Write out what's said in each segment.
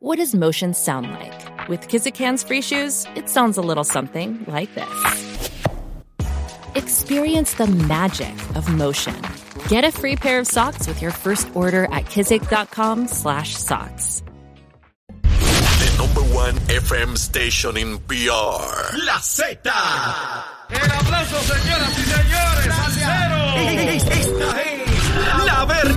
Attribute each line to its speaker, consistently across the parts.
Speaker 1: What does motion sound like? With Kizikans free shoes, it sounds a little something like this. Experience the magic of motion. Get a free pair of socks with your first order at kizik.com/socks.
Speaker 2: The number one FM station in PR. La Z.
Speaker 3: El aplauso, señoras y señores, al cero.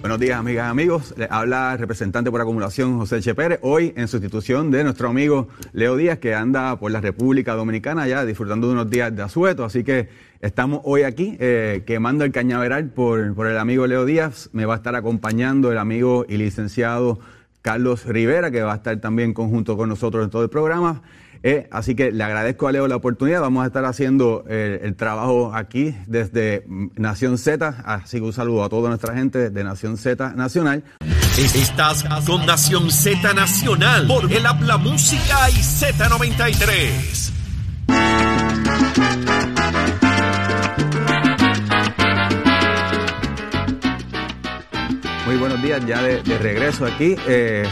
Speaker 4: Buenos días, amigas amigos. Habla el representante por acumulación José Che Pérez, hoy en sustitución de nuestro amigo Leo Díaz, que anda por la República Dominicana ya disfrutando de unos días de asueto. Así que estamos hoy aquí eh, quemando el cañaveral por, por el amigo Leo Díaz. Me va a estar acompañando el amigo y licenciado Carlos Rivera, que va a estar también conjunto con nosotros en todo el programa. Eh, así que le agradezco a Leo la oportunidad. Vamos a estar haciendo eh, el trabajo aquí desde mm, Nación Z. Así que un saludo a toda nuestra gente de Nación Z Nacional.
Speaker 2: Estás con Nación Z Nacional por el Habla Música y Z93.
Speaker 4: Muy buenos días, ya de, de regreso aquí. Eh,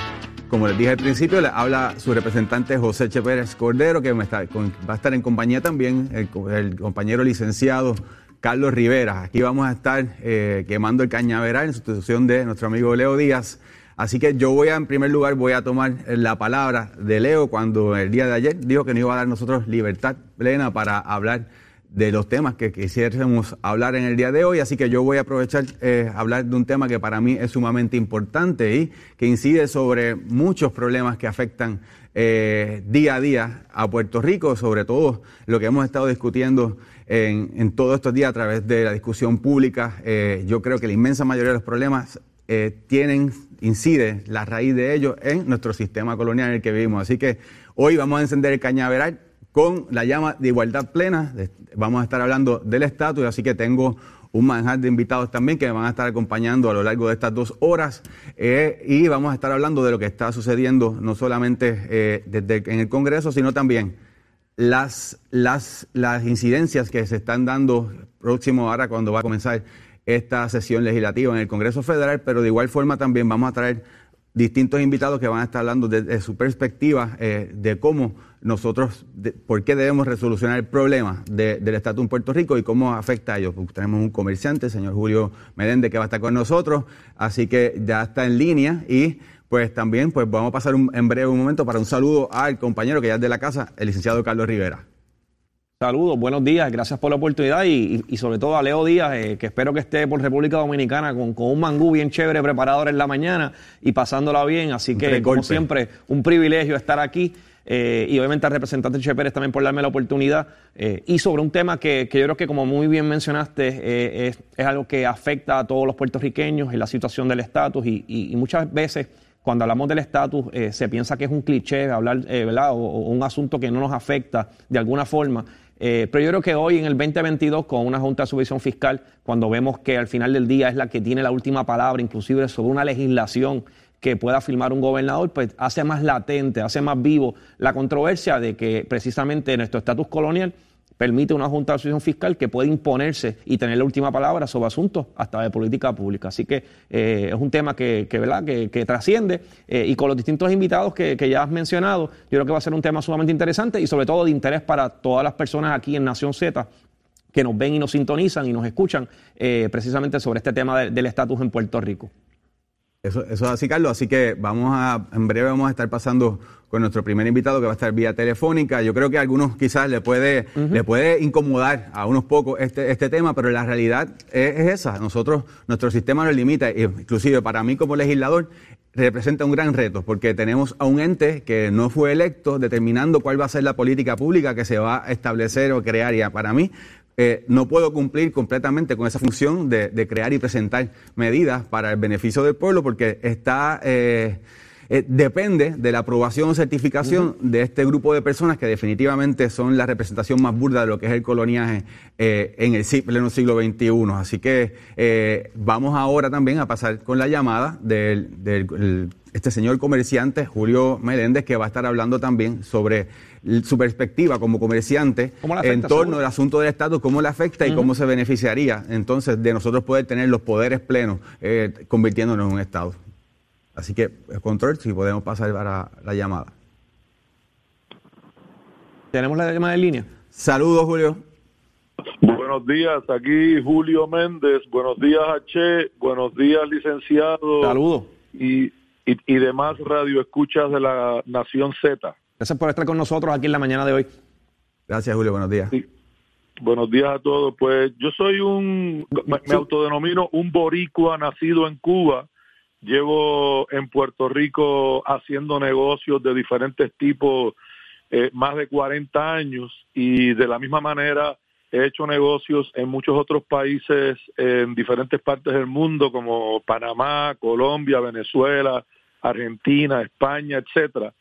Speaker 4: como les dije al principio, le habla su representante José Che Pérez Cordero, que va a estar en compañía también, el, co- el compañero licenciado Carlos Rivera. Aquí vamos a estar eh, quemando el cañaveral en sustitución de nuestro amigo Leo Díaz. Así que yo voy a, en primer lugar, voy a tomar la palabra de Leo cuando el día de ayer dijo que nos iba a dar nosotros libertad plena para hablar de los temas que quisiéramos hablar en el día de hoy, así que yo voy a aprovechar eh, hablar de un tema que para mí es sumamente importante y que incide sobre muchos problemas que afectan eh, día a día a Puerto Rico, sobre todo lo que hemos estado discutiendo en, en todos estos días a través de la discusión pública. Eh, yo creo que la inmensa mayoría de los problemas eh, tienen, incide la raíz de ellos en nuestro sistema colonial en el que vivimos. Así que hoy vamos a encender el cañaveral con la llama de igualdad plena. Vamos a estar hablando del estatus, así que tengo un manjar de invitados también que me van a estar acompañando a lo largo de estas dos horas eh, y vamos a estar hablando de lo que está sucediendo no solamente eh, desde en el Congreso, sino también las, las, las incidencias que se están dando próximo ahora cuando va a comenzar esta sesión legislativa en el Congreso Federal, pero de igual forma también vamos a traer distintos invitados que van a estar hablando desde su perspectiva eh, de cómo nosotros, por qué debemos resolucionar el problema de- del estatus en Puerto Rico y cómo afecta a ellos. Porque tenemos un comerciante, el señor Julio Medende, que va a estar con nosotros, así que ya está en línea y pues también pues vamos a pasar un- en breve un momento para un saludo al compañero que ya es de la casa, el licenciado Carlos Rivera.
Speaker 5: Saludos, buenos días, gracias por la oportunidad y, y- y sobre todo a Leo Díaz, eh, que espero que esté por República Dominicana con, con un mangú bien chévere preparado en la mañana y pasándola bien. Así que, como siempre, un privilegio estar aquí eh, y obviamente al representante Che Pérez también por darme la oportunidad eh, y sobre un tema que, que yo creo que, como muy bien mencionaste, eh, es, es algo que afecta a todos los puertorriqueños en la situación del estatus y, y- y muchas veces cuando hablamos del estatus, eh, se piensa que es un cliché hablar, eh, ¿verdad? O, o un asunto que no nos afecta de alguna forma. Eh, pero yo creo que hoy en el 2022, con una Junta de Supervisión Fiscal, cuando vemos que al final del día es la que tiene la última palabra, inclusive sobre una legislación que pueda firmar un gobernador, pues hace más latente, hace más vivo la controversia de que precisamente nuestro estatus colonial permite una Junta de Asociación Fiscal que puede imponerse y tener la última palabra sobre asuntos hasta de política pública. Así que eh, es un tema que, ¿verdad? que, que trasciende eh, y con los distintos invitados que, que ya has mencionado, yo creo que va a ser un tema sumamente interesante y sobre todo de interés para todas las personas aquí en Nación Z que nos ven y nos sintonizan y nos escuchan eh, precisamente sobre este tema de- del estatus en Puerto Rico.
Speaker 4: Eso, eso es así, Carlos. Así que vamos a, en breve vamos a estar pasando con nuestro primer invitado que va a estar vía telefónica. Yo creo que a algunos quizás le puede, le puede incomodar a unos pocos este, este tema, pero la realidad es, es esa. Nosotros, nuestro sistema nos limita, inclusive para mí como legislador, representa un gran reto, porque tenemos a un ente que no fue electo determinando cuál va a ser la política pública que se va a establecer o crear. Y para mí, eh, no puedo cumplir completamente con esa función de, crear y presentar medidas para el beneficio del pueblo porque está... Eh, eh, depende de la aprobación o certificación de este grupo de personas que definitivamente son la representación más burda de lo que es el coloniaje eh, en el pleno siglo XXI. Así que eh, vamos ahora también a pasar con la llamada del, este señor comerciante, Julio Meléndez, que va a estar hablando también sobre su perspectiva como comerciante en torno al asunto del Estado, cómo le afecta y cómo se beneficiaría entonces de nosotros poder tener los poderes plenos convirtiéndonos en un Estado. Así que, control, si podemos pasar para la llamada.
Speaker 5: Tenemos la llamada en línea.
Speaker 4: Saludos, Julio.
Speaker 6: Buenos días, aquí Julio Méndez. Buenos días, H. Buenos días, licenciado.
Speaker 5: Saludos.
Speaker 6: Y, y, demás radioescuchas de la Nación Z.
Speaker 5: Gracias por estar con nosotros aquí en la mañana de hoy.
Speaker 4: Gracias, Julio. Buenos días.
Speaker 6: Buenos días a todos. Pues yo soy un, me autodenomino un boricua nacido en Cuba Llevo en Puerto Rico haciendo negocios de diferentes tipos eh, más de 40 años y de la misma manera he hecho negocios en muchos otros países en diferentes partes del mundo como Panamá, Colombia, Venezuela, Argentina, España, etcétera.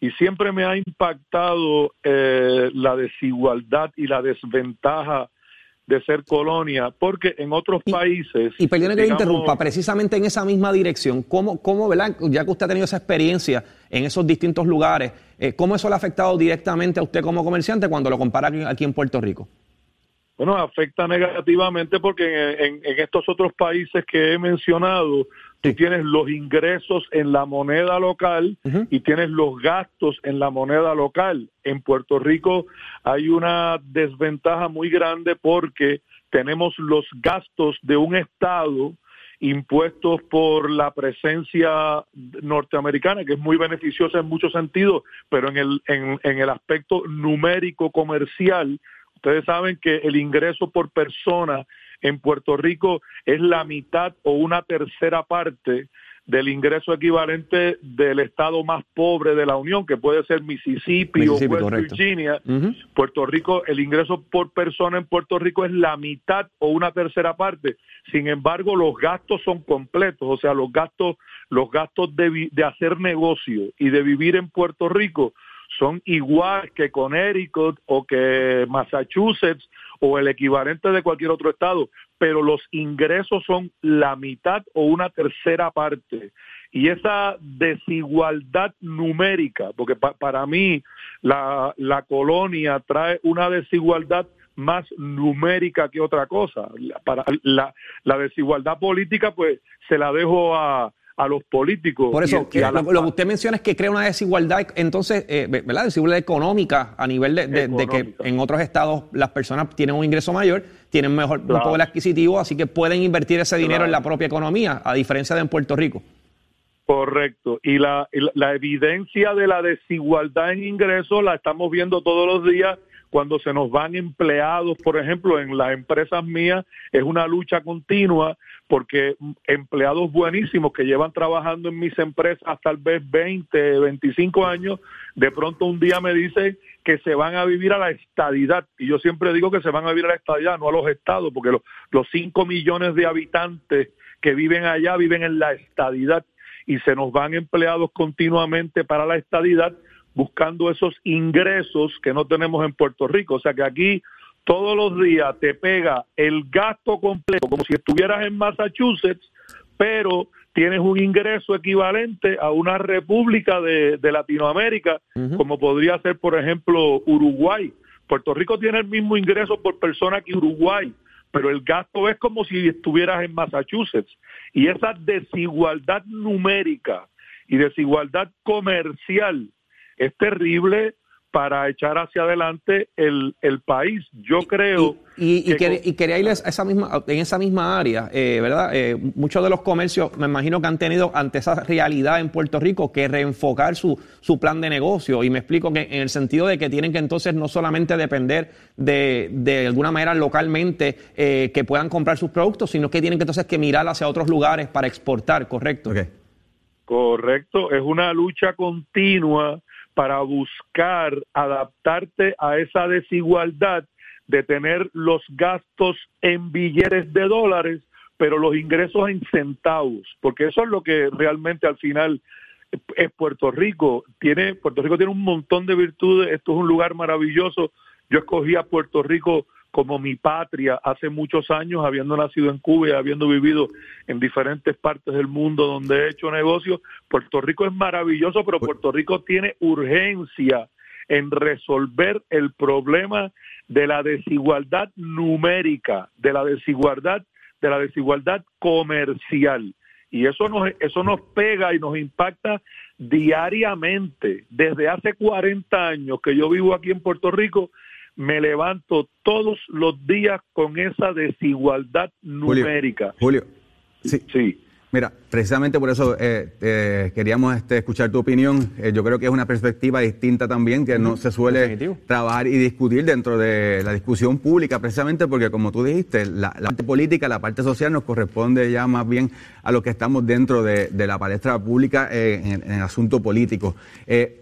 Speaker 6: Y siempre me ha impactado eh, la desigualdad y la desventaja de ser colonia, porque en otros países...
Speaker 5: Y, perdone que le interrumpa, precisamente en esa misma dirección, ¿cómo, cómo ¿verdad? ya que usted ha tenido esa experiencia en esos distintos lugares, eh, ¿cómo eso le ha afectado directamente a usted como comerciante cuando lo compara aquí en Puerto Rico?
Speaker 6: Bueno, afecta negativamente porque en, estos otros países que he mencionado, tú tienes los ingresos en la moneda local y tienes los gastos en la moneda local. En Puerto Rico hay una desventaja muy grande porque tenemos los gastos de un Estado impuestos por la presencia norteamericana, que es muy beneficiosa en muchos sentidos, pero en el, en, en el aspecto numérico comercial, Ustedes saben que el ingreso por persona en Puerto Rico es la mitad o una tercera parte del ingreso equivalente del estado más pobre de la Unión, que puede ser Mississippi, o West Virginia. Puerto Rico, el ingreso por persona en Puerto Rico es la mitad o una tercera parte. Sin embargo, los gastos son completos, o sea, los gastos, los gastos de, de hacer negocio y de vivir en Puerto Rico son igual que Connecticut o que Massachusetts o el equivalente de cualquier otro estado, pero los ingresos son la mitad o una tercera parte. Y esa desigualdad numérica, porque para mí la, la colonia trae una desigualdad más numérica que otra cosa. Para la, la desigualdad política, pues se la dejo a, a los políticos.
Speaker 5: Por eso, lo, que usted menciona es que crea una desigualdad, entonces, eh, ¿verdad? Desigualdad económica a nivel de, que en otros estados las personas tienen un ingreso mayor, tienen mejor poder adquisitivo, así que pueden invertir ese dinero en la propia economía, a diferencia de en Puerto Rico.
Speaker 6: Correcto. Y la, la evidencia de la desigualdad en ingresos la estamos viendo todos los días cuando se nos van empleados, por ejemplo, en las empresas mías, es una lucha continua porque empleados buenísimos que llevan trabajando en mis empresas tal vez 20, 25 años, de pronto un día me dicen que se van a vivir a la estadidad. Y yo siempre digo que se van a vivir a la estadidad, no a los estados, porque los, los 5 millones de habitantes que viven allá viven en la estadidad y se nos van empleados continuamente para la estadidad buscando esos ingresos que no tenemos en Puerto Rico. O sea que aquí todos los días te pega el gasto completo, como si estuvieras en Massachusetts, pero tienes un ingreso equivalente a una república de, Latinoamérica, como podría ser, por ejemplo, Uruguay. Puerto Rico tiene el mismo ingreso por persona que Uruguay, pero el gasto es como si estuvieras en Massachusetts. Y esa desigualdad numérica y desigualdad comercial es terrible para echar hacia adelante el, el país. Yo creo...
Speaker 5: Y, y, quería ir a esa misma, en esa misma área, eh, ¿verdad? Eh, muchos de los comercios, me imagino que han tenido ante esa realidad en Puerto Rico que reenfocar su, su plan de negocio. Y me explico que en el sentido de que tienen que entonces no solamente depender de, de alguna manera localmente eh, que puedan comprar sus productos, sino que tienen que entonces que mirar hacia otros lugares para exportar, ¿correcto?
Speaker 6: Correcto, es una lucha continua para buscar adaptarte a esa desigualdad de tener los gastos en billetes de dólares, pero los ingresos en centavos, porque eso es lo que realmente al final es Puerto Rico. Tiene, Puerto Rico tiene un montón de virtudes, esto es un lugar maravilloso. Yo escogí a Puerto Rico como mi patria hace muchos años, habiendo nacido en Cuba y habiendo vivido en diferentes partes del mundo donde he hecho negocios. Puerto Rico es maravilloso, pero Puerto Rico tiene urgencia en resolver el problema de la desigualdad numérica, de la desigualdad, de la desigualdad comercial. Y eso nos, eso nos pega y nos impacta diariamente. Desde hace 40 años que yo vivo aquí en Puerto Rico, me levanto todos los días con esa desigualdad numérica.
Speaker 4: Julio, sí. sí. Mira, precisamente por eso eh, eh, queríamos este, escuchar tu opinión. Eh, yo creo que es una perspectiva distinta también que no se suele trabajar y discutir dentro de la discusión pública, precisamente porque, como tú dijiste, la, parte política, la parte social nos corresponde ya más bien a lo que estamos dentro de, la palestra pública en, el asunto político.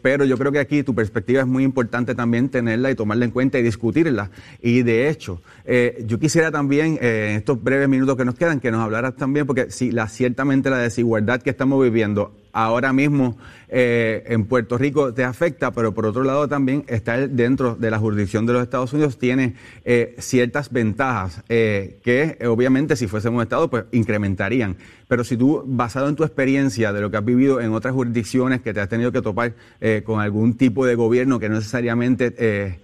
Speaker 4: pero yo creo que aquí tu perspectiva es muy importante también tenerla y tomarla en cuenta y discutirla. Y de hecho, yo quisiera también, en estos breves minutos que nos quedan, que nos hablaras también, porque si la cierta la desigualdad que estamos viviendo ahora mismo eh, en Puerto Rico te afecta, pero por otro lado también estar dentro de la jurisdicción de los Estados Unidos tiene eh, ciertas ventajas eh, que obviamente si fuésemos Estado pues incrementarían. Pero si tú, basado en tu experiencia de lo que has vivido en otras jurisdicciones que te has tenido que topar con algún tipo de gobierno que no necesariamente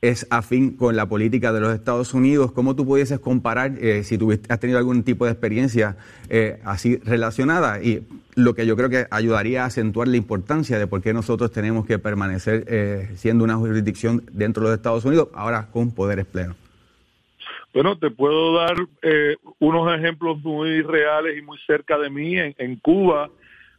Speaker 4: es afín con la política de los Estados Unidos. ¿Cómo tú pudieses comparar eh, si tuviste, has tenido algún tipo de experiencia eh, así relacionada? Y lo que yo creo que ayudaría a acentuar la importancia de por qué nosotros tenemos que permanecer eh, siendo una jurisdicción dentro de los Estados Unidos, ahora con poderes plenos.
Speaker 6: Bueno, te puedo dar unos ejemplos muy reales y muy cerca de mí. en Cuba,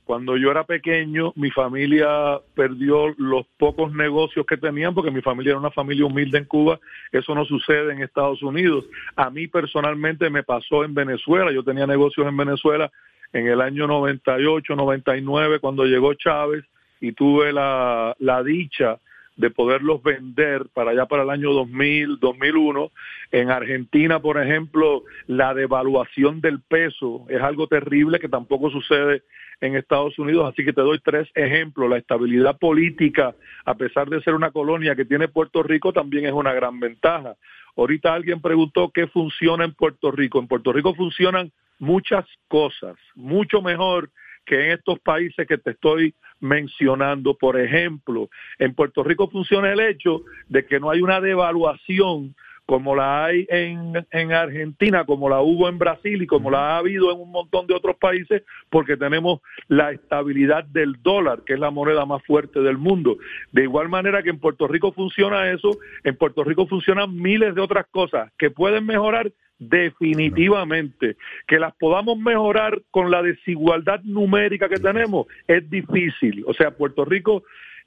Speaker 6: cuando yo era pequeño, mi familia perdió los pocos negocios que tenían, porque mi familia era una familia humilde en Cuba. Eso no sucede en Estados Unidos. A mí personalmente me pasó en Venezuela. Yo tenía negocios en Venezuela en el año 98, 99, cuando llegó Chávez, y tuve la, la dicha de poderlos vender para allá para el año 2000, 2001. En Argentina, por ejemplo, la devaluación del peso es algo terrible que tampoco sucede en Estados Unidos. Así que te doy tres ejemplos. La estabilidad política, a pesar de ser una colonia que tiene Puerto Rico, también es una gran ventaja. Ahorita alguien preguntó qué funciona en Puerto Rico. En Puerto Rico funcionan muchas cosas, mucho mejor que en estos países que te estoy mencionando. Por ejemplo, en Puerto Rico funciona el hecho de que no hay una devaluación como la hay en, en, Argentina, como la hubo en Brasil y como la ha habido en un montón de otros países, porque tenemos la estabilidad del dólar, que es la moneda más fuerte del mundo. De igual manera que en Puerto Rico funciona eso, en Puerto Rico funcionan miles de otras cosas que pueden mejorar definitivamente. Que las podamos mejorar con la desigualdad numérica que tenemos es difícil. O sea, Puerto Rico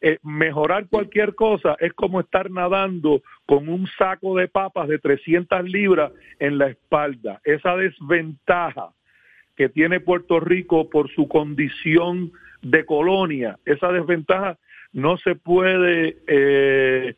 Speaker 6: eh, mejorar cualquier cosa es como estar nadando con un saco de papas de 300 libras en la espalda. Esa desventaja que tiene Puerto Rico por su condición de colonia, esa desventaja no se puede eh,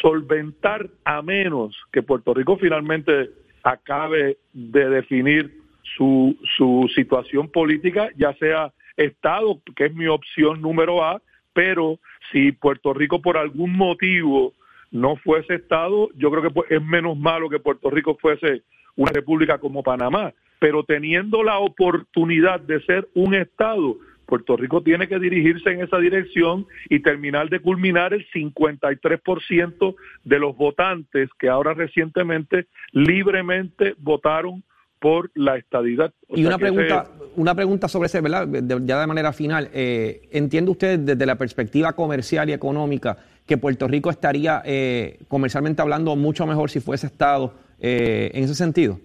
Speaker 6: solventar a menos que Puerto Rico finalmente acabe de definir su, su situación política, ya sea Estado, que es mi opción número A, pero si Puerto Rico por algún motivo no fuese Estado, yo creo que pues, es menos malo que Puerto Rico fuese una república como Panamá, pero teniendo la oportunidad de ser un Estado, Puerto Rico tiene que dirigirse en esa dirección y terminar de culminar el 53% de los votantes que ahora recientemente libremente votaron por la estadidad.
Speaker 5: y una pregunta, una pregunta sobre ese, ¿verdad? ya de manera final, eh, ¿entiende usted desde la perspectiva comercial y económica que Puerto Rico estaría eh, comercialmente hablando mucho mejor si fuese Estado eh, en ese sentido?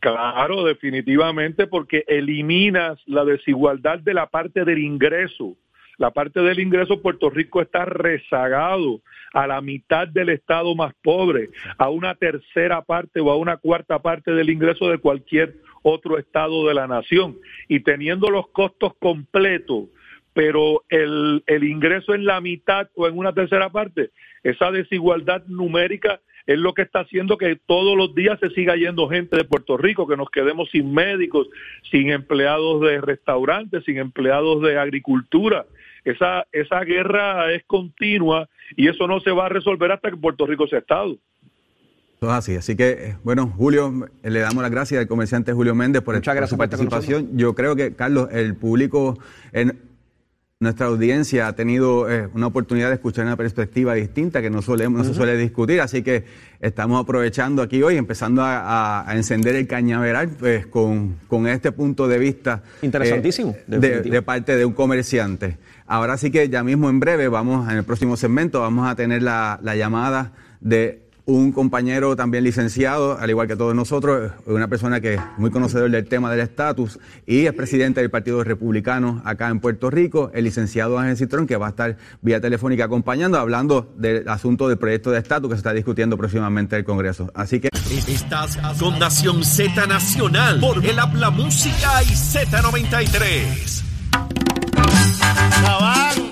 Speaker 6: Claro, definitivamente, porque eliminas la desigualdad de la parte del ingreso. La parte del ingreso, Puerto Rico está rezagado a la mitad del estado más pobre, a una tercera parte o a una cuarta parte del ingreso de cualquier otro estado de la nación. Y teniendo los costos completos, pero el, el ingreso en la mitad o en una tercera parte, esa desigualdad numérica es lo que está haciendo que todos los días se siga yendo gente de Puerto Rico, que nos quedemos sin médicos, sin empleados de restaurantes, sin empleados de agricultura. Esa, esa guerra es continua y eso no se va a resolver hasta que Puerto Rico sea Estado.
Speaker 4: Eso es así. Así que, eh, bueno, Julio, le damos las gracias al comerciante Julio Méndez por,
Speaker 5: Muchas gracias
Speaker 4: su
Speaker 5: por
Speaker 4: participación. Yo creo que, Carlos, el público, en nuestra audiencia ha tenido eh, una oportunidad de escuchar una perspectiva distinta que no, solemos, no se suele discutir. Así que estamos aprovechando aquí hoy, empezando a, a- a encender el cañaveral pues, con, con este punto de vista.
Speaker 5: Interesantísimo,
Speaker 4: eh, de,
Speaker 5: definitivo.
Speaker 4: de parte de un comerciante. Ahora sí que ya mismo en breve, vamos, en el próximo segmento, vamos a tener la, la llamada de un compañero también licenciado, al igual que todos nosotros, una persona que es muy conocedor del tema del estatus y es presidente del Partido Republicano acá en Puerto Rico, el licenciado Ángel Citrón, que va a estar vía telefónica acompañando, hablando del asunto del proyecto de estatus que se está discutiendo próximamente en el Congreso. Así que
Speaker 2: Estás con Nación Z Nacional por el Habla Música y Z93.
Speaker 7: Cabal.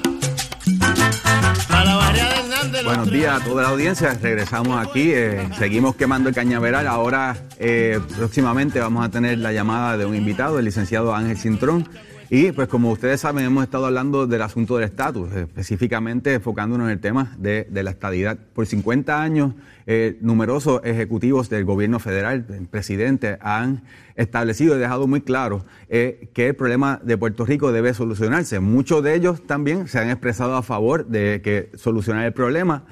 Speaker 4: Buenos días a toda la audiencia. Regresamos aquí. eh, seguimos quemando el cañaveral. Ahora, eh, próximamente, vamos a tener la llamada de un invitado, el licenciado Ángel Cintrón. Y, pues, como ustedes saben, hemos estado hablando del asunto del estatus, eh, específicamente enfocándonos en el tema de, de la estadidad. Por 50 años, eh, numerosos ejecutivos del gobierno federal, el presidente, han establecido y dejado muy claro eh, que el problema de Puerto Rico debe solucionarse. Muchos de ellos también se han expresado a favor de que solucionar el problema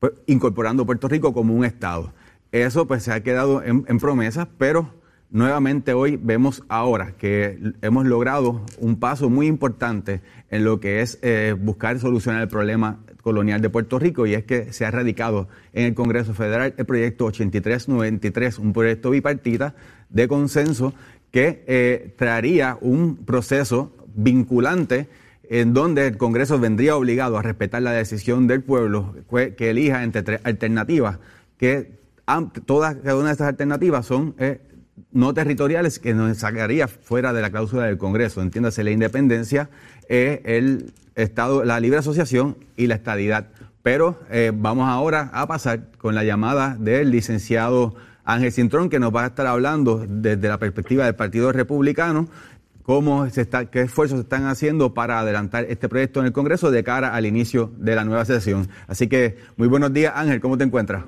Speaker 4: pues, incorporando Puerto Rico como un Estado. Eso pues se ha quedado en, en promesas, pero nuevamente hoy vemos ahora que hemos logrado un paso muy importante en lo que es eh, buscar solucionar el problema colonial de Puerto Rico y es que se ha radicado en el Congreso Federal el proyecto 8393, un proyecto bipartita de consenso que eh, traería un proceso vinculante en donde el Congreso vendría obligado a respetar la decisión del pueblo que, elija entre tres alternativas, que todas, cada una de estas alternativas son eh, no territoriales que nos sacaría fuera de la cláusula del Congreso. Entiéndase, la independencia, el Estado, la libre asociación y la estadidad. Pero eh, vamos ahora a pasar con la llamada del licenciado Ángel Cintrón, que nos va a estar hablando desde la perspectiva del Partido Republicano cómo se está, qué esfuerzos se están haciendo para adelantar este proyecto en el Congreso de cara al inicio de la nueva sesión. Así que muy buenos días, Ángel, ¿cómo te encuentras?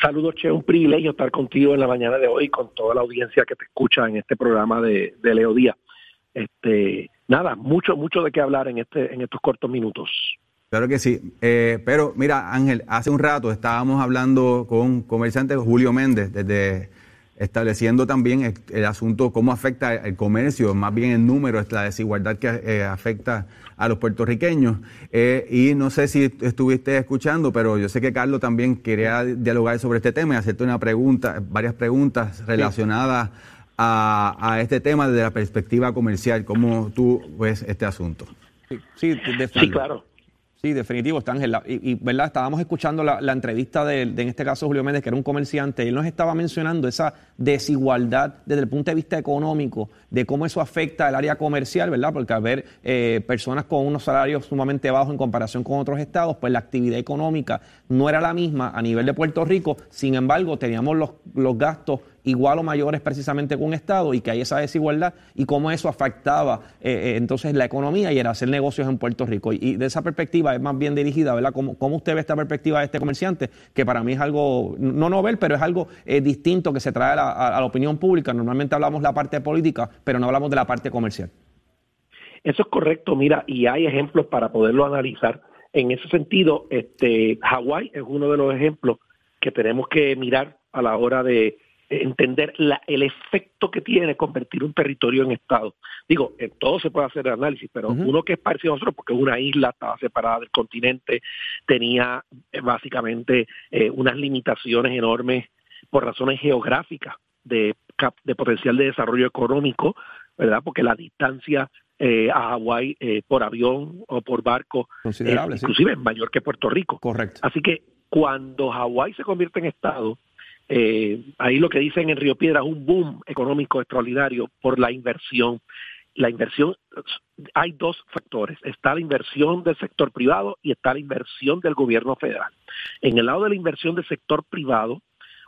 Speaker 8: Saludos, Che, un privilegio estar contigo en la mañana de hoy con toda la audiencia que te escucha en este programa de, de Leo Díaz. Este, nada, mucho, mucho de qué hablar en este, en estos cortos minutos.
Speaker 4: Claro que sí. Eh, pero mira, Ángel, hace un rato estábamos hablando con comerciante Julio Méndez, desde estableciendo también el, el asunto, cómo afecta el comercio, más bien el número, es la desigualdad que eh, afecta a los puertorriqueños. Eh, y no sé si estuviste escuchando, pero yo sé que Carlos también quería dialogar sobre este tema y hacerte una pregunta, varias preguntas relacionadas a, a este tema desde la perspectiva comercial. ¿Cómo tú ves este asunto?
Speaker 5: Sí, de-
Speaker 8: Sí, claro.
Speaker 5: Sí, definitivo, está Ángel. Y, y, ¿verdad? Estábamos escuchando la, entrevista de, en este caso, Julio Méndez, que era un comerciante. Él nos estaba mencionando esa desigualdad desde el punto de vista económico, de cómo eso afecta el área comercial, ¿verdad? Porque al ver eh, personas con unos salarios sumamente bajos en comparación con otros estados, pues la actividad económica no era la misma a nivel de Puerto Rico. Sin embargo, teníamos los, los gastos igual o mayores precisamente con un Estado y que hay esa desigualdad y cómo eso afectaba eh, eh, entonces la economía y el hacer negocios en Puerto Rico. Y, de esa perspectiva es más bien dirigida, ¿verdad? ¿Cómo, ¿Cómo usted ve esta perspectiva de este comerciante? Que para mí es algo, no novel, pero es algo eh, distinto que se trae a la, a la opinión pública. Normalmente hablamos la parte política, pero no hablamos de la parte comercial.
Speaker 8: Eso es correcto, mira, y hay ejemplos para poderlo analizar. En ese sentido, este, Hawái es uno de los ejemplos que tenemos que mirar a la hora de entender la- el efecto que tiene convertir un territorio en Estado. Digo, en todo se puede hacer el análisis, pero uno que es parecido a nosotros, porque es una isla, estaba separada del continente, tenía eh, básicamente eh, unas limitaciones enormes por razones geográficas de, cap- de potencial de desarrollo económico, ¿verdad? Porque la distancia eh, a Hawái eh, por avión o por barco es
Speaker 5: sí.
Speaker 8: inclusive es mayor que Puerto Rico.
Speaker 5: Correcto.
Speaker 8: Así que cuando Hawái se convierte en Estado, eh, ahí lo que dicen en Río Piedra es un boom económico extraordinario por la inversión. la inversión, hay dos factores. Está la inversión del sector privado y está la inversión del gobierno federal. En el lado de la inversión del sector privado,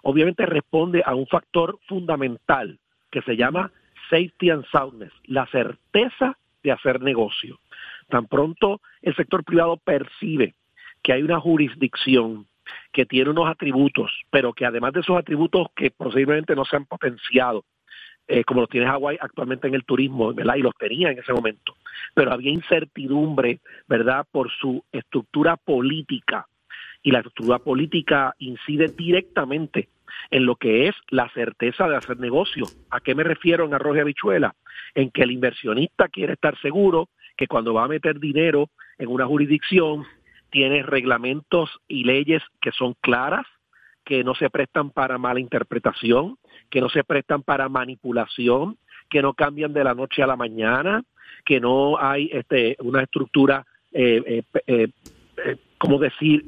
Speaker 8: obviamente responde a un factor fundamental que se llama safety and soundness, la certeza de hacer negocio. Tan pronto el sector privado percibe que hay una jurisdicción que tiene unos atributos, pero que además de esos atributos que posiblemente no se han potenciado, eh, como los tiene Hawái actualmente en el turismo, ¿verdad? Y los tenía en ese momento. Pero había incertidumbre, ¿verdad? Por su estructura política. Y la estructura política incide directamente en lo que es la certeza de hacer negocio. ¿A qué me refiero en arroz y habichuela? En que el inversionista quiere estar seguro que cuando va a meter dinero en una jurisdicción, tiene reglamentos y leyes que son claras, que no se prestan para mala interpretación, que no se prestan para manipulación, que no cambian de la noche a la mañana, que no hay este, una estructura, eh, eh, eh, eh ¿cómo decir?,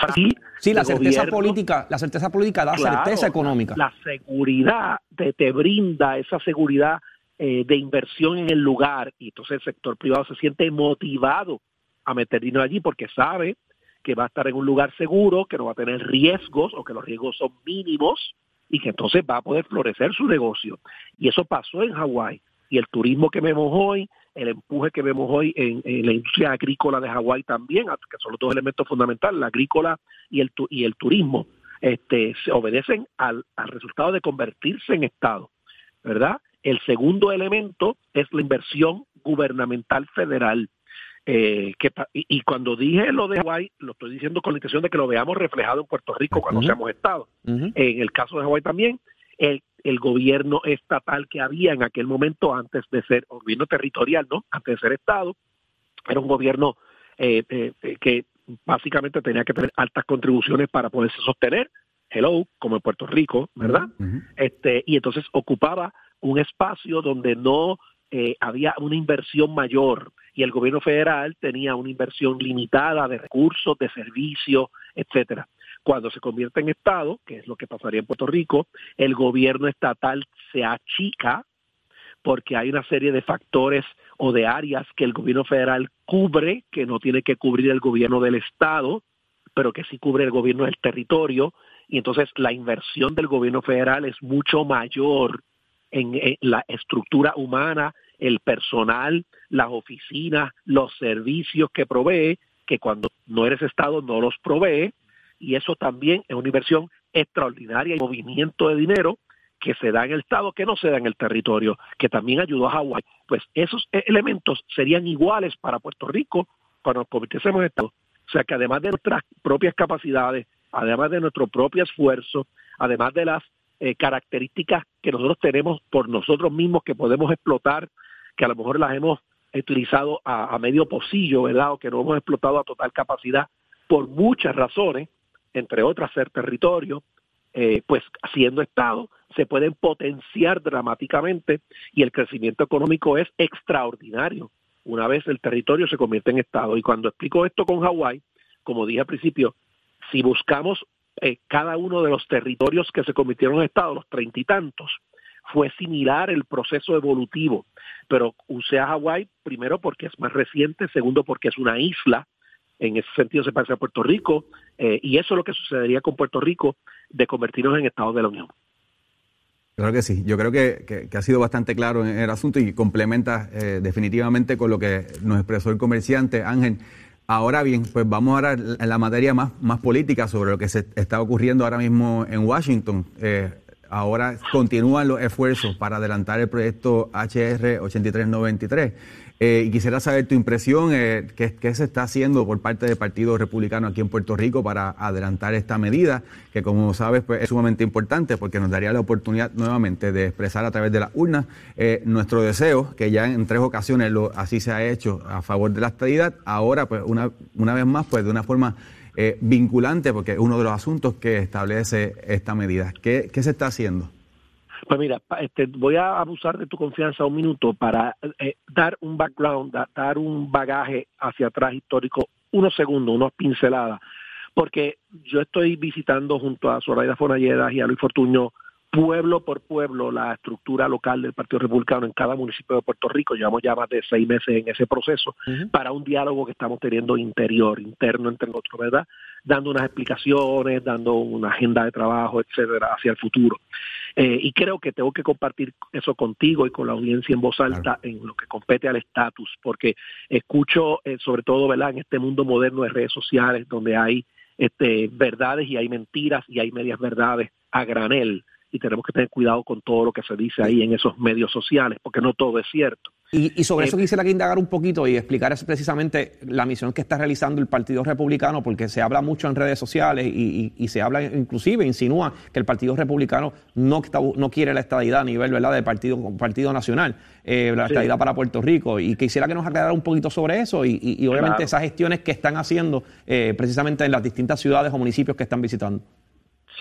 Speaker 8: fácil.
Speaker 5: Sí, la certeza política, la certeza política da certeza económica.
Speaker 8: La, seguridad te, te, brinda esa seguridad de inversión en el lugar y entonces el sector privado se siente motivado a meter dinero allí porque sabe que va a estar en un lugar seguro, que no va a tener riesgos o que los riesgos son mínimos y que entonces va a poder florecer su negocio. Y eso pasó en Hawái. Y el turismo que vemos hoy, el empuje que vemos hoy en, la industria agrícola de Hawái también, que son los dos elementos fundamentales, la agrícola y el, y el turismo, este, se obedecen al, al resultado de convertirse en Estado, ¿verdad? El segundo elemento es la inversión gubernamental federal. Eh, que, y, cuando dije lo de Hawái, lo estoy diciendo con la intención de que lo veamos reflejado en Puerto Rico cuando seamos Estado. En el caso de Hawái también, el, el gobierno estatal que había en aquel momento antes de ser, gobierno territorial, ¿no? Antes de ser Estado, era un gobierno eh, eh, que básicamente tenía que tener altas contribuciones para poderse sostener, hello, como en Puerto Rico, ¿verdad? este Y entonces ocupaba un espacio donde no eh, había una inversión mayor y el gobierno federal tenía una inversión limitada de recursos, de servicios, etcétera. Cuando se convierte en Estado, que es lo que pasaría en Puerto Rico, el gobierno estatal se achica porque hay una serie de factores o de áreas que el gobierno federal cubre, que no tiene que cubrir el gobierno del Estado, pero que sí cubre el gobierno del territorio, y entonces la inversión del gobierno federal es mucho mayor en, la estructura humana, el personal, las oficinas, los servicios que provee, que cuando no eres Estado no los provee, y eso también es una inversión extraordinaria y movimiento de dinero que se da en el Estado, que no se da en el territorio, que también ayudó a Hawái. Pues esos elementos serían iguales para Puerto Rico cuando nos convirtiésemos en Estado. O sea que además de nuestras propias capacidades, además de nuestro propio esfuerzo, además de las eh, características que nosotros tenemos por nosotros mismos que podemos explotar, que a lo mejor las hemos utilizado a, medio pocillo, ¿verdad? O que no hemos explotado a total capacidad por muchas razones, entre otras ser territorio, eh, pues siendo Estado, se pueden potenciar dramáticamente y el crecimiento económico es extraordinario una vez el territorio se convierte en Estado. Y cuando explico esto con Hawái, como dije al principio, si buscamos eh, cada uno de los territorios que se convirtieron en Estado, los treinta y tantos, fue similar el proceso evolutivo, pero usé a Hawái primero porque es más reciente, segundo porque es una isla, en ese sentido se parece a Puerto Rico, eh, y eso es lo que sucedería con Puerto Rico de convertirnos en Estado de la Unión.
Speaker 4: Claro que sí, yo creo que, ha sido bastante claro en el asunto y complementa eh, definitivamente con lo que nos expresó el comerciante Ángel. Ahora bien, pues vamos ahora a la materia más, más política sobre lo que se está ocurriendo ahora mismo en Washington. Eh, ahora continúan los esfuerzos para adelantar el proyecto HR 8393. Eh, y quisiera saber tu impresión, eh, qué, se está haciendo por parte del Partido Republicano aquí en Puerto Rico para adelantar esta medida, que como sabes pues, es sumamente importante porque nos daría la oportunidad nuevamente de expresar a través de las urnas eh, nuestro deseo, que ya en tres ocasiones lo, así se ha hecho a favor de la estabilidad, ahora pues una, una vez más pues de una forma eh, vinculante, porque es uno de los asuntos que establece esta medida. ¿Qué, qué se está haciendo?
Speaker 8: Pues mira, este, voy a abusar de tu confianza un minuto para eh, dar un background, dar un bagaje hacia atrás histórico, unos segundos, unos pinceladas, porque yo estoy visitando junto a Zoraida Fonalleras y a Luis Fortuño pueblo por pueblo la estructura local del Partido Republicano en cada municipio de Puerto Rico. Llevamos ya más de seis meses en ese proceso para un diálogo que estamos teniendo interior, interno entre nosotros, ¿verdad? Dando unas explicaciones, dando una agenda de trabajo, etcétera, hacia el futuro. Eh, y creo que tengo que compartir eso contigo y con la audiencia en voz alta en lo que compete al estatus, porque escucho, eh, sobre todo, ¿verdad? En este mundo moderno de redes sociales, donde hay este, verdades y hay mentiras y hay medias verdades a granel y tenemos que tener cuidado con todo lo que se dice ahí en esos medios sociales, porque no todo es cierto.
Speaker 5: Y, sobre eso eh, quisiera que indagar un poquito y explicar precisamente la misión que está realizando el Partido Republicano, porque se habla mucho en redes sociales y, se habla inclusive, insinúa que el Partido Republicano no, no quiere la estadidad a nivel ¿verdad? de partido, partido nacional, eh, la estadidad para Puerto Rico. Y quisiera que nos aclarara un poquito sobre eso y, obviamente esas gestiones que están haciendo eh, precisamente en las distintas ciudades o municipios que están visitando.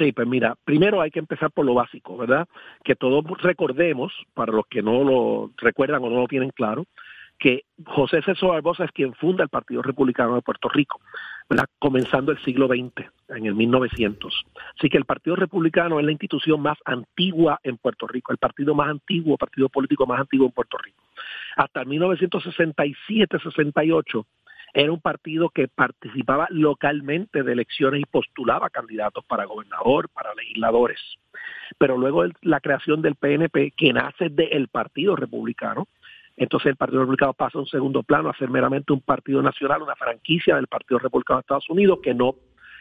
Speaker 8: Sí, pues mira, primero hay que empezar por lo básico, ¿verdad? Que todos recordemos, para los que no lo recuerdan o no lo tienen claro, que José César Barbosa es quien funda el Partido Republicano de Puerto Rico, ¿verdad? comenzando el siglo XX, en el 1900. Así que el Partido Republicano es la institución más antigua en Puerto Rico, el partido más antiguo, partido político más antiguo en Puerto Rico. Hasta el 1967-68 era un partido que participaba localmente de elecciones y postulaba candidatos para gobernador, para legisladores. Pero luego la creación del PNP, que nace del Partido Republicano, entonces el Partido Republicano pasa a un segundo plano a ser meramente un partido nacional, una franquicia del Partido Republicano de Estados Unidos que no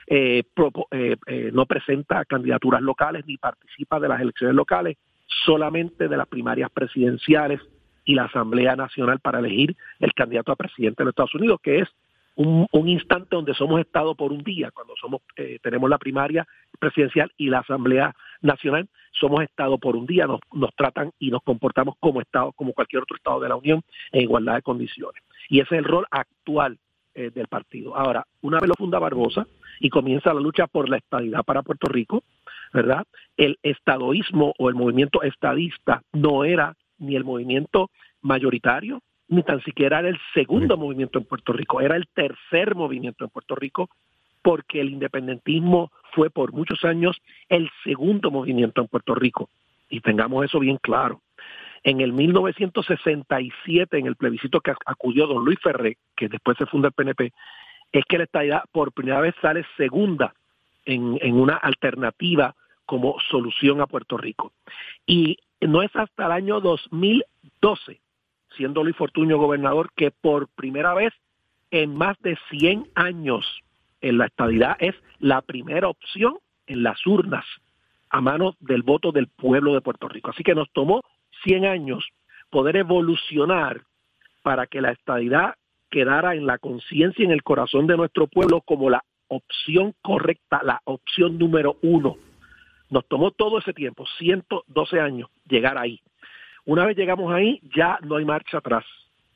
Speaker 8: eh, eh, eh, no presenta candidaturas locales ni participa de las elecciones locales, solamente de las primarias presidenciales y la Asamblea Nacional para elegir el candidato a presidente de los Estados Unidos, que es un, instante donde somos Estado por un día, cuando somos eh, tenemos la primaria presidencial y la Asamblea Nacional, somos Estado por un día, nos, nos tratan y nos comportamos como Estado, como cualquier otro Estado de la Unión, en igualdad de condiciones. Y ese es el rol actual eh, del partido. Ahora, una vez lo funda Barbosa y comienza la lucha por la estabilidad para Puerto Rico, ¿verdad? El estadoísmo o el movimiento estadista no era ni el movimiento mayoritario, ni tan siquiera era el segundo movimiento en Puerto Rico, era el tercer movimiento en Puerto Rico, porque el independentismo fue por muchos años el segundo movimiento en Puerto Rico. Y tengamos eso bien claro. En el 1967, en el plebiscito que acudió don Luis Ferré, que después se funda el PNP, es que la estadidad por primera vez sale segunda en, en una alternativa como solución a Puerto Rico. Y no es hasta el año 2012, siendo Luis Fortuño gobernador, que por primera vez en más de 100 años en la estadidad es la primera opción en las urnas a manos del voto del pueblo de Puerto Rico. Así que nos tomó 100 años poder evolucionar para que la estadidad quedara en la conciencia y en el corazón de nuestro pueblo como la opción correcta, la opción número uno nos tomó todo ese tiempo, 112 años, llegar ahí. Una vez llegamos ahí, ya no hay marcha atrás.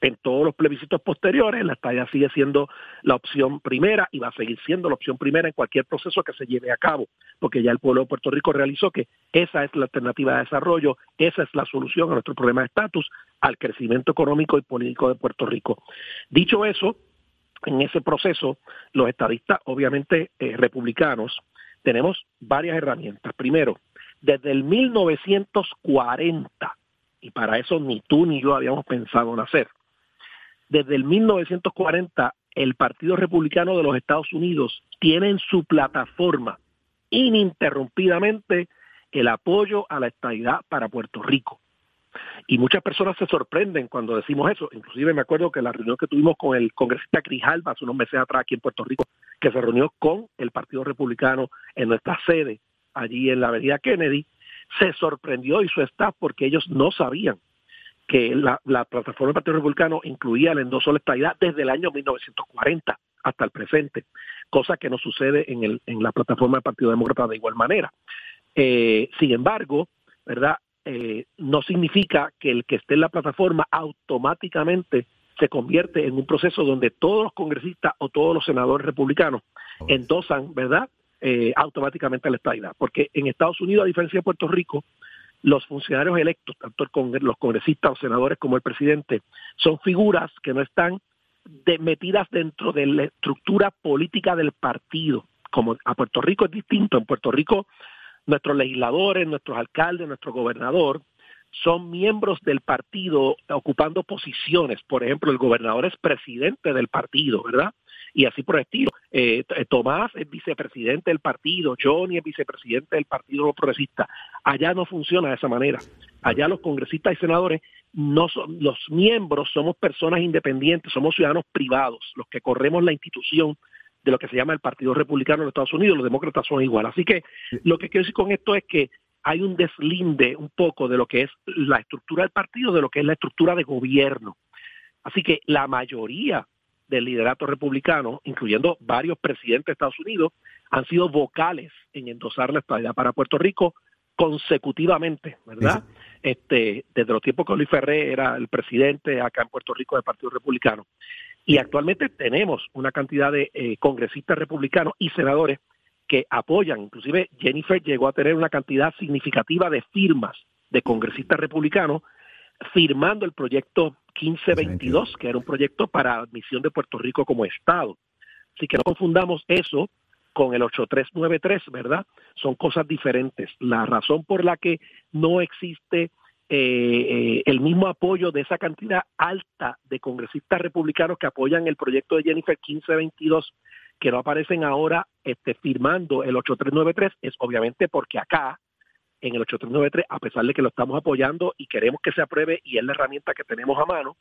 Speaker 8: En todos los plebiscitos posteriores, la estadía sigue siendo la opción primera y va a seguir siendo la opción primera en cualquier proceso que se lleve a cabo, porque ya el pueblo de Puerto Rico realizó que esa es la alternativa de desarrollo, esa es la solución a nuestro problema de estatus, al crecimiento económico y político de Puerto Rico. Dicho eso, en ese proceso, los estadistas, obviamente eh, republicanos, tenemos varias herramientas. Primero, desde el 1940, y para eso ni tú ni yo habíamos pensado en hacer, desde el 1940 el Partido Republicano de los Estados Unidos tiene en su plataforma ininterrumpidamente el apoyo a la estabilidad para Puerto Rico. Y muchas personas se sorprenden cuando decimos eso. Inclusive me acuerdo que la reunión que tuvimos con el congresista Crijalba hace unos meses atrás aquí en Puerto Rico, que se reunió con el Partido Republicano en nuestra sede, allí en la avenida Kennedy, se sorprendió y su staff porque ellos no sabían que la, plataforma del Partido Republicano incluía el endoso de la estabilidad desde el año 1940 hasta el presente, cosa que no sucede en, el, en la plataforma del Partido Demócrata de igual manera. Eh, sin embargo, ¿verdad? Eh, no significa que el que esté en la plataforma automáticamente se convierte en un proceso donde todos los congresistas o todos los senadores republicanos endosan, ¿verdad? Eh, automáticamente la estabilidad. Porque en Estados Unidos, a diferencia de Puerto Rico, los funcionarios electos, tanto los congresistas o senadores como el presidente, son figuras que no están metidas dentro de la estructura política del partido. Como a Puerto Rico es distinto, en Puerto Rico nuestros legisladores, nuestros alcaldes, nuestro gobernador, son miembros del partido ocupando posiciones. Por ejemplo, el gobernador es presidente del partido, ¿verdad? Y así por el estilo. Eh, eh, Tomás es vicepresidente del partido, Johnny es vicepresidente del Partido Progresista. Allá no funciona de esa manera. Allá los congresistas y senadores no son, los miembros somos personas independientes, somos ciudadanos privados, los que corremos la institución de lo que se llama el Partido Republicano de Estados Unidos, los demócratas son igual. Así que lo que quiero decir con esto es que hay un deslinde un poco de lo que es la estructura del partido, de lo que es la estructura de gobierno. Así que la mayoría del liderato republicano, incluyendo varios presidentes de Estados Unidos, han sido vocales en endosar la estabilidad para Puerto Rico consecutivamente, ¿verdad? Este, desde los tiempos que Luis Ferré era el presidente acá en Puerto Rico del Partido Republicano. Y actualmente tenemos una cantidad de eh, congresistas republicanos y senadores que apoyan, inclusive Jennifer llegó a tener una cantidad significativa de firmas de congresistas republicanos firmando el proyecto 1522, que era un proyecto para admisión de Puerto Rico como Estado. Así que no confundamos eso con el 8393, ¿verdad? Son cosas diferentes. La razón por la que no existe eh, eh, el mismo apoyo de esa cantidad alta de congresistas republicanos que apoyan el proyecto de Jennifer 1522 que no aparecen ahora este, firmando el 8393 es obviamente porque acá, en el 8393, a pesar de que lo estamos apoyando y queremos que se apruebe y es la herramienta que tenemos a mano,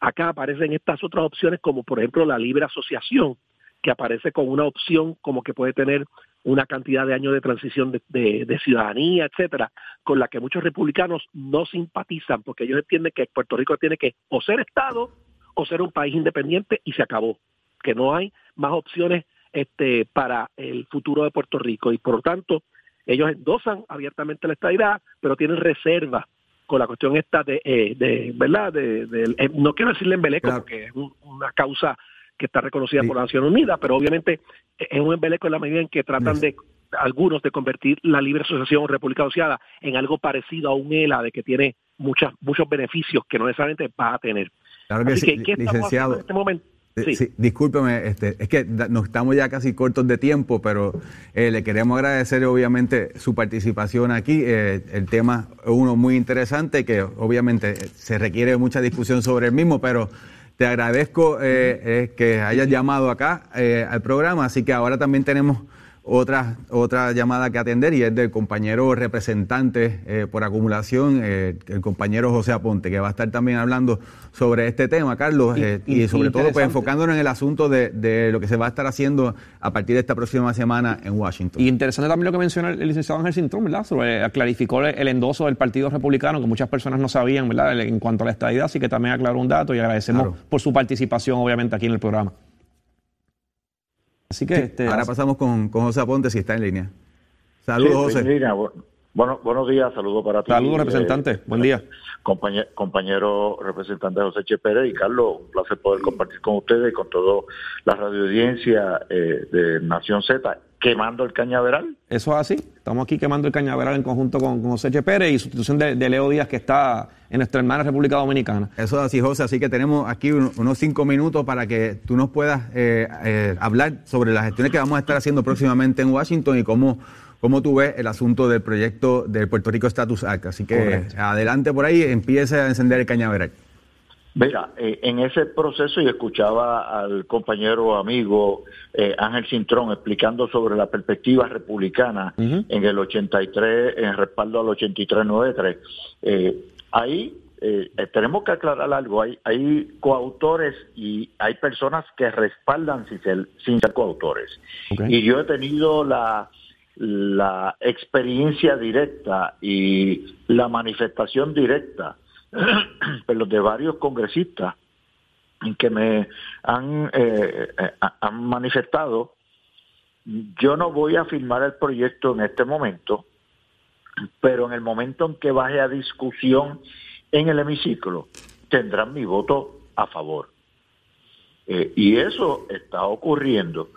Speaker 8: acá aparecen estas otras opciones como por ejemplo la libre asociación, que aparece con una opción como que puede tener una cantidad de años de transición de, de, ciudadanía, etcétera, con la que muchos republicanos no simpatizan porque ellos entienden que Puerto Rico tiene que o ser Estado o ser un país independiente y se acabó, que no hay más opciones este, para el futuro de Puerto Rico. Y por lo tanto ellos endosan abiertamente la estadidad, pero tienen reservas con la cuestión esta de, eh, de verdad, de, eh, no quiero decirle embeleco porque es una causa que está reconocida por la Nación Unida, pero obviamente es un embeleco en la medida en que tratan de algunos de convertir la libre asociación república asociada en algo parecido a un ELA de que tiene muchas, muchos beneficios que no necesariamente va a tener.
Speaker 4: Así que, ¿qué licenciado, en este momento? Eh, sí. discúlpeme, este, es que nos estamos ya casi cortos de tiempo, pero eh, le queremos agradecer obviamente su participación aquí. Eh, el tema es uno muy interesante que obviamente se requiere mucha discusión sobre el mismo, pero te agradezco que hayas llamado acá al programa, así que ahora también tenemos otra, otra llamada que atender y es del compañero representante eh, por acumulación, eh, el compañero José Aponte, que va a estar también hablando sobre este tema, Carlos, eh, y, sobre todo pues enfocándonos en el asunto de, lo que se va a estar haciendo a partir de esta próxima semana en Washington.
Speaker 5: Y interesante también lo que menciona el licenciado Ángel Cintrón, ¿verdad? Sobre, clarificó el endoso del Partido Republicano, que muchas personas no sabían, ¿verdad? En cuanto a la estadidad, así que también aclaró un dato y agradecemos por su participación, obviamente, aquí en el programa.
Speaker 4: Así que este, ahora pasamos con, con, José Aponte si está en línea. Saludos, José.
Speaker 9: Bueno, buenos días, saludos para ti.
Speaker 5: Saludos, representante. Eh, Buen día.
Speaker 9: Compañero, representante José Che Pérez y Carlos, un placer poder compartir con ustedes y con toda la radio audiencia eh, de Nación Z quemando el cañaveral.
Speaker 5: Eso es así. Estamos aquí quemando el cañaveral en conjunto con, José Che Pérez y sustitución de, Leo Díaz que está en nuestra hermana República Dominicana.
Speaker 4: Eso es así, José. Así que tenemos aquí unos cinco minutos para que tú nos puedas eh, eh, hablar sobre las gestiones que vamos a estar haciendo próximamente en Washington y cómo, cómo tú ves el asunto del proyecto del Puerto Rico Status Act. Así que adelante por ahí, empiece a encender el cañaveral.
Speaker 9: Mira, eh, en ese proceso y escuchaba al compañero amigo eh, Ángel Cintrón explicando sobre la perspectiva republicana en el 83, en respaldo al 8393. Eh, ahí eh, tenemos que aclarar algo. Hay, hay coautores y hay personas que respaldan sin ser, sin ser coautores. Y yo he tenido la, la experiencia directa y la manifestación directa pero de varios congresistas que me han, eh, eh, han manifestado, yo no voy a firmar el proyecto en este momento, pero en el momento en que baje a discusión en el hemiciclo, tendrán mi voto a favor. Eh, y eso está ocurriendo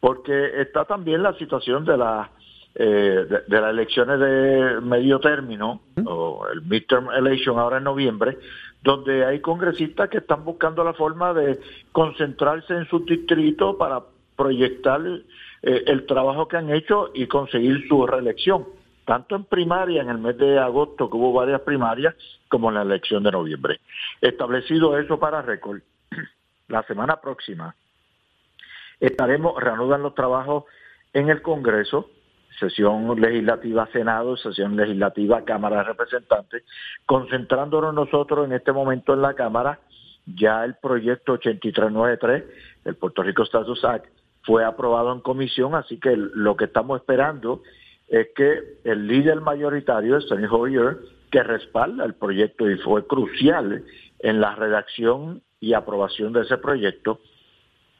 Speaker 9: porque está también la situación de la eh, de, las elecciones de medio término, o el midterm election ahora en noviembre, donde hay congresistas que están buscando la forma de concentrarse en su distrito para proyectar eh, el trabajo que han hecho y conseguir su reelección. tanto en primaria en el mes de agosto, que hubo varias primarias, como en la elección de noviembre. Establecido eso para récord, la semana próxima estaremos, reanudan los trabajos en el Congreso, sesión legislativa Senado, sesión legislativa Cámara de Representantes, concentrándonos nosotros en este momento en la Cámara, ya el proyecto 8393, el Puerto Rico Status Act, fue aprobado en comisión, así que lo que estamos esperando es que el líder mayoritario, Steny Hoyer, que respalda el proyecto y fue crucial en la redacción y aprobación de ese proyecto,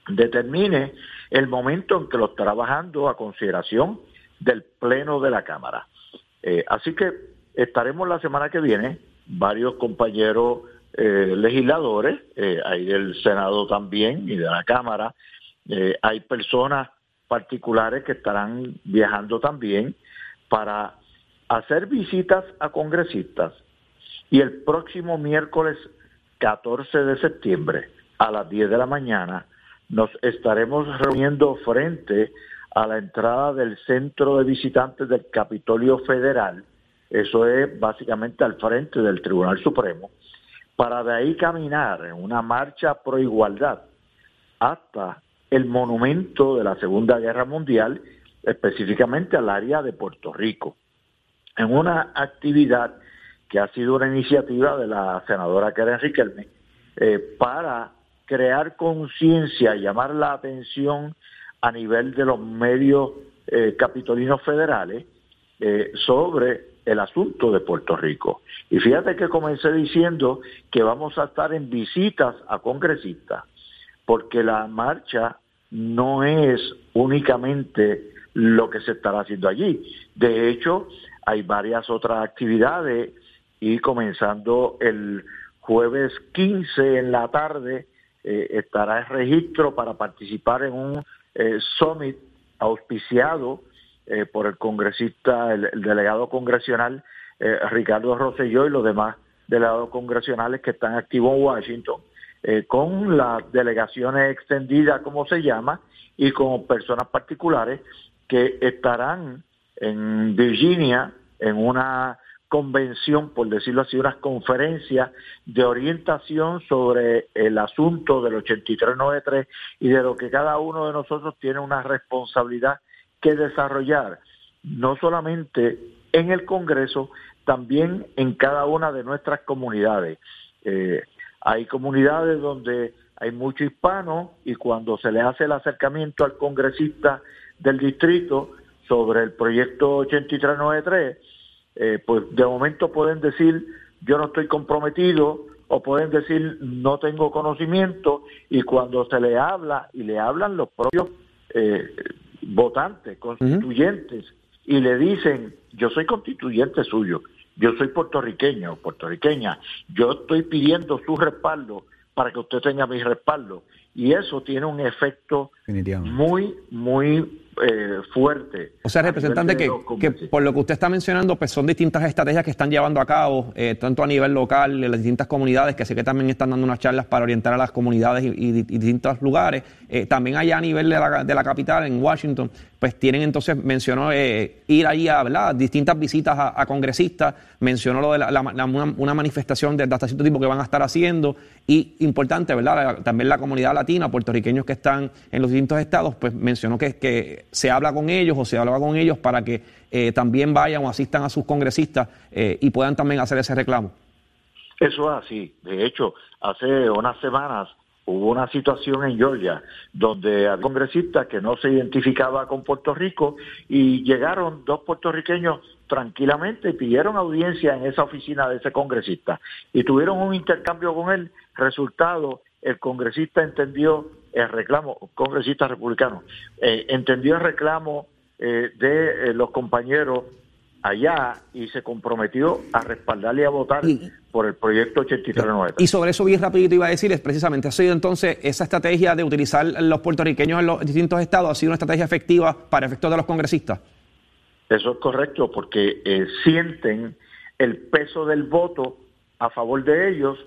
Speaker 9: determine el momento en que lo está trabajando a consideración del Pleno de la Cámara. Eh, así que estaremos la semana que viene, varios compañeros eh, legisladores, eh, hay del Senado también y de la Cámara, hay personas particulares que estarán viajando también para hacer visitas a congresistas y el próximo miércoles 14 de septiembre a las 10 de la mañana nos estaremos reuniendo frente a la entrada del centro de visitantes del Capitolio Federal, eso es básicamente al frente del Tribunal Supremo, para de ahí caminar en una marcha pro igualdad hasta el monumento de la Segunda Guerra Mundial, específicamente al área de Puerto Rico, en una actividad que ha sido una iniciativa de la senadora Karen Riquelme eh, para crear conciencia, llamar la atención a nivel de los medios eh, capitolinos federales eh, sobre el asunto de Puerto Rico. Y fíjate que comencé diciendo que vamos a estar en visitas a congresistas, porque la marcha no es únicamente lo que se estará haciendo allí. De hecho, hay varias otras actividades y comenzando el jueves 15 en la tarde eh, estará en registro para participar en un eh, summit auspiciado eh, por el congresista, el, delegado congresional Ricardo Rosselló y los demás delegados congresionales que están activos en Washington, con las delegaciones extendidas, como se llama, y con personas particulares que estarán en Virginia en una convención, por decirlo así, unas conferencias de orientación sobre el asunto del 8393 y de lo que cada uno de nosotros tiene una responsabilidad que desarrollar, no solamente en el Congreso, también en cada una de nuestras comunidades. Eh, hay comunidades donde hay mucho hispano y cuando se le hace el acercamiento al congresista del distrito sobre el proyecto 8393, eh, pues de momento pueden decir yo no estoy comprometido o pueden decir no tengo conocimiento y cuando se le habla y le hablan los propios eh, votantes, constituyentes, y le dicen yo soy constituyente suyo, yo soy puertorriqueño, puertorriqueña, yo estoy pidiendo su respaldo para que usted tenga mi respaldo. Y eso tiene un efecto muy, muy eh, fuerte.
Speaker 5: O sea, representante, que, por lo que usted está mencionando, pues son distintas estrategias que están llevando a cabo, eh, tanto a nivel local, en las distintas comunidades, que sé que también están dando unas charlas para orientar a las comunidades y, distintos lugares. Eh, también allá a nivel de la, de la, capital, en Washington, pues tienen entonces, mencionó ir ahí a ¿verdad? distintas visitas a, congresistas, mencionó lo de la, una, manifestación de hasta cierto tipo que van a estar haciendo, y importante, ¿verdad? También la comunidad latina, puertorriqueños que están en los distintos estados, pues mencionó que, que se habla con ellos o se habla con ellos para que eh, también vayan o asistan a sus congresistas eh, y puedan también hacer ese reclamo.
Speaker 9: Eso es así. De hecho, hace unas semanas hubo una situación en Georgia donde al congresista que no se identificaba con Puerto Rico y llegaron dos puertorriqueños tranquilamente y pidieron audiencia en esa oficina de ese congresista y tuvieron un intercambio con él. Resultado, el congresista entendió el reclamo, congresista republicano, eh, entendió el reclamo eh, de eh, los compañeros allá y se comprometió a respaldarle y a votar por el proyecto 8390.
Speaker 5: Y sobre eso bien rapidito iba a decir, es precisamente, ha sido entonces esa estrategia de utilizar los puertorriqueños en los distintos estados, ha sido una estrategia efectiva para efectos de los congresistas.
Speaker 9: Eso es correcto, porque sienten el peso del voto a favor de ellos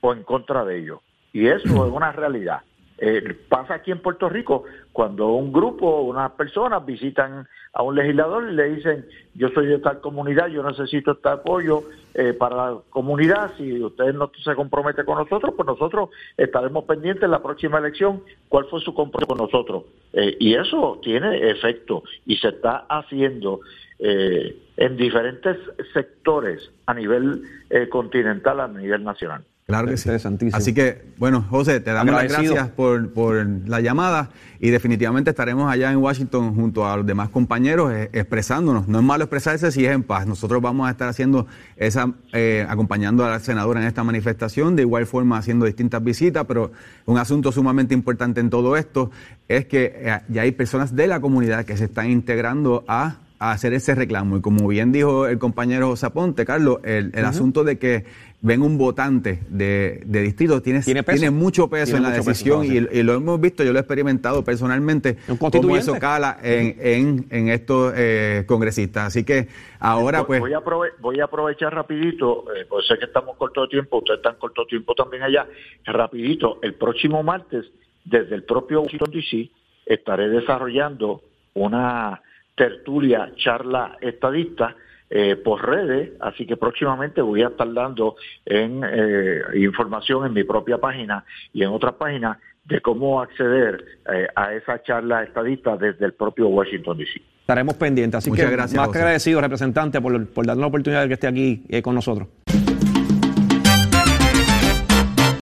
Speaker 9: o en contra de ellos. Y eso es una realidad. Eh, pasa aquí en Puerto Rico cuando un grupo, unas personas visitan a un legislador y le dicen, yo soy de tal comunidad, yo necesito este apoyo eh, para la comunidad, si usted no se compromete con nosotros, pues nosotros estaremos pendientes en la próxima elección cuál fue su compromiso con nosotros. Eh, y eso tiene efecto y se está haciendo en diferentes sectores a nivel continental, a nivel nacional.
Speaker 4: Claro que sí. Así que, bueno, José, te damos las gracias por, por, la llamada y definitivamente estaremos allá en Washington junto a los demás compañeros eh, expresándonos. No es malo expresarse si es en paz. Nosotros vamos a estar haciendo esa, eh, acompañando a la senadora en esta manifestación, de igual forma haciendo distintas visitas, pero un asunto sumamente importante en todo esto es que eh, ya hay personas de la comunidad que se están integrando a hacer ese reclamo. Y como bien dijo el compañero Zaponte, Carlos, el, asunto de que ven un votante de, distrito tiene, tiene, mucho peso en la decisión y, lo hemos visto, yo lo he experimentado personalmente, cómo eso cala en, en, estos eh, congresistas. Así que ahora pues...
Speaker 9: Voy a, voy a aprovechar rapidito, eh, pues sé que estamos corto de tiempo, ustedes están corto de tiempo también allá, rapidito, el próximo martes, desde el propio Washington DC, estaré desarrollando una tertulia, charla estadista, eh, por redes, así que próximamente voy a estar dando en, eh, información en mi propia página y en otras páginas de cómo acceder eh, a esa charla estadista desde el propio Washington DC.
Speaker 5: Estaremos pendientes, así que gracias, más que agradecido, representante, por, por darnos la oportunidad de que esté aquí con nosotros.